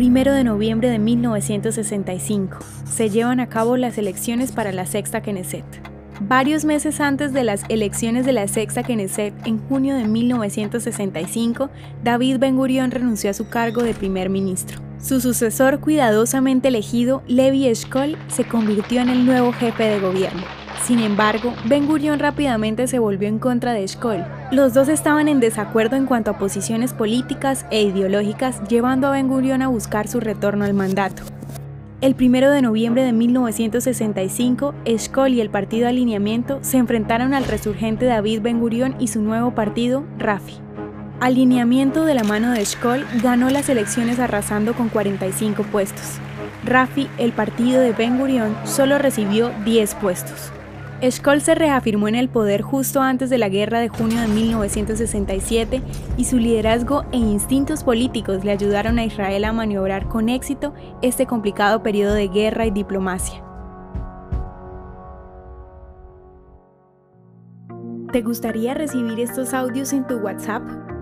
1 de noviembre de 1965. Se llevan a cabo las elecciones para la sexta Knesset. Varios meses antes de las elecciones de la sexta Knesset, en junio de 1965, David Ben Gurion renunció a su cargo de primer ministro. Su sucesor cuidadosamente elegido, Levi Eshkol, se convirtió en el nuevo jefe de gobierno. Sin embargo, Ben Gurion rápidamente se volvió en contra de Eshkol. Los dos estaban en desacuerdo en cuanto a posiciones políticas e ideológicas, llevando a Ben Gurion a buscar su retorno al mandato. El 1 de noviembre de 1965, Eshkol y el partido Alineamiento se enfrentaron al resurgente David Ben Gurion y su nuevo partido, Rafi. Alineamiento de la mano de Eshkol ganó las elecciones arrasando con 45 puestos. Rafi, el partido de Ben Gurion, solo recibió 10 puestos. Eshkol se reafirmó en el poder justo antes de la guerra de junio de 1967 y su liderazgo e instintos políticos le ayudaron a Israel a maniobrar con éxito este complicado periodo de guerra y diplomacia. ¿Te gustaría recibir estos audios en tu WhatsApp?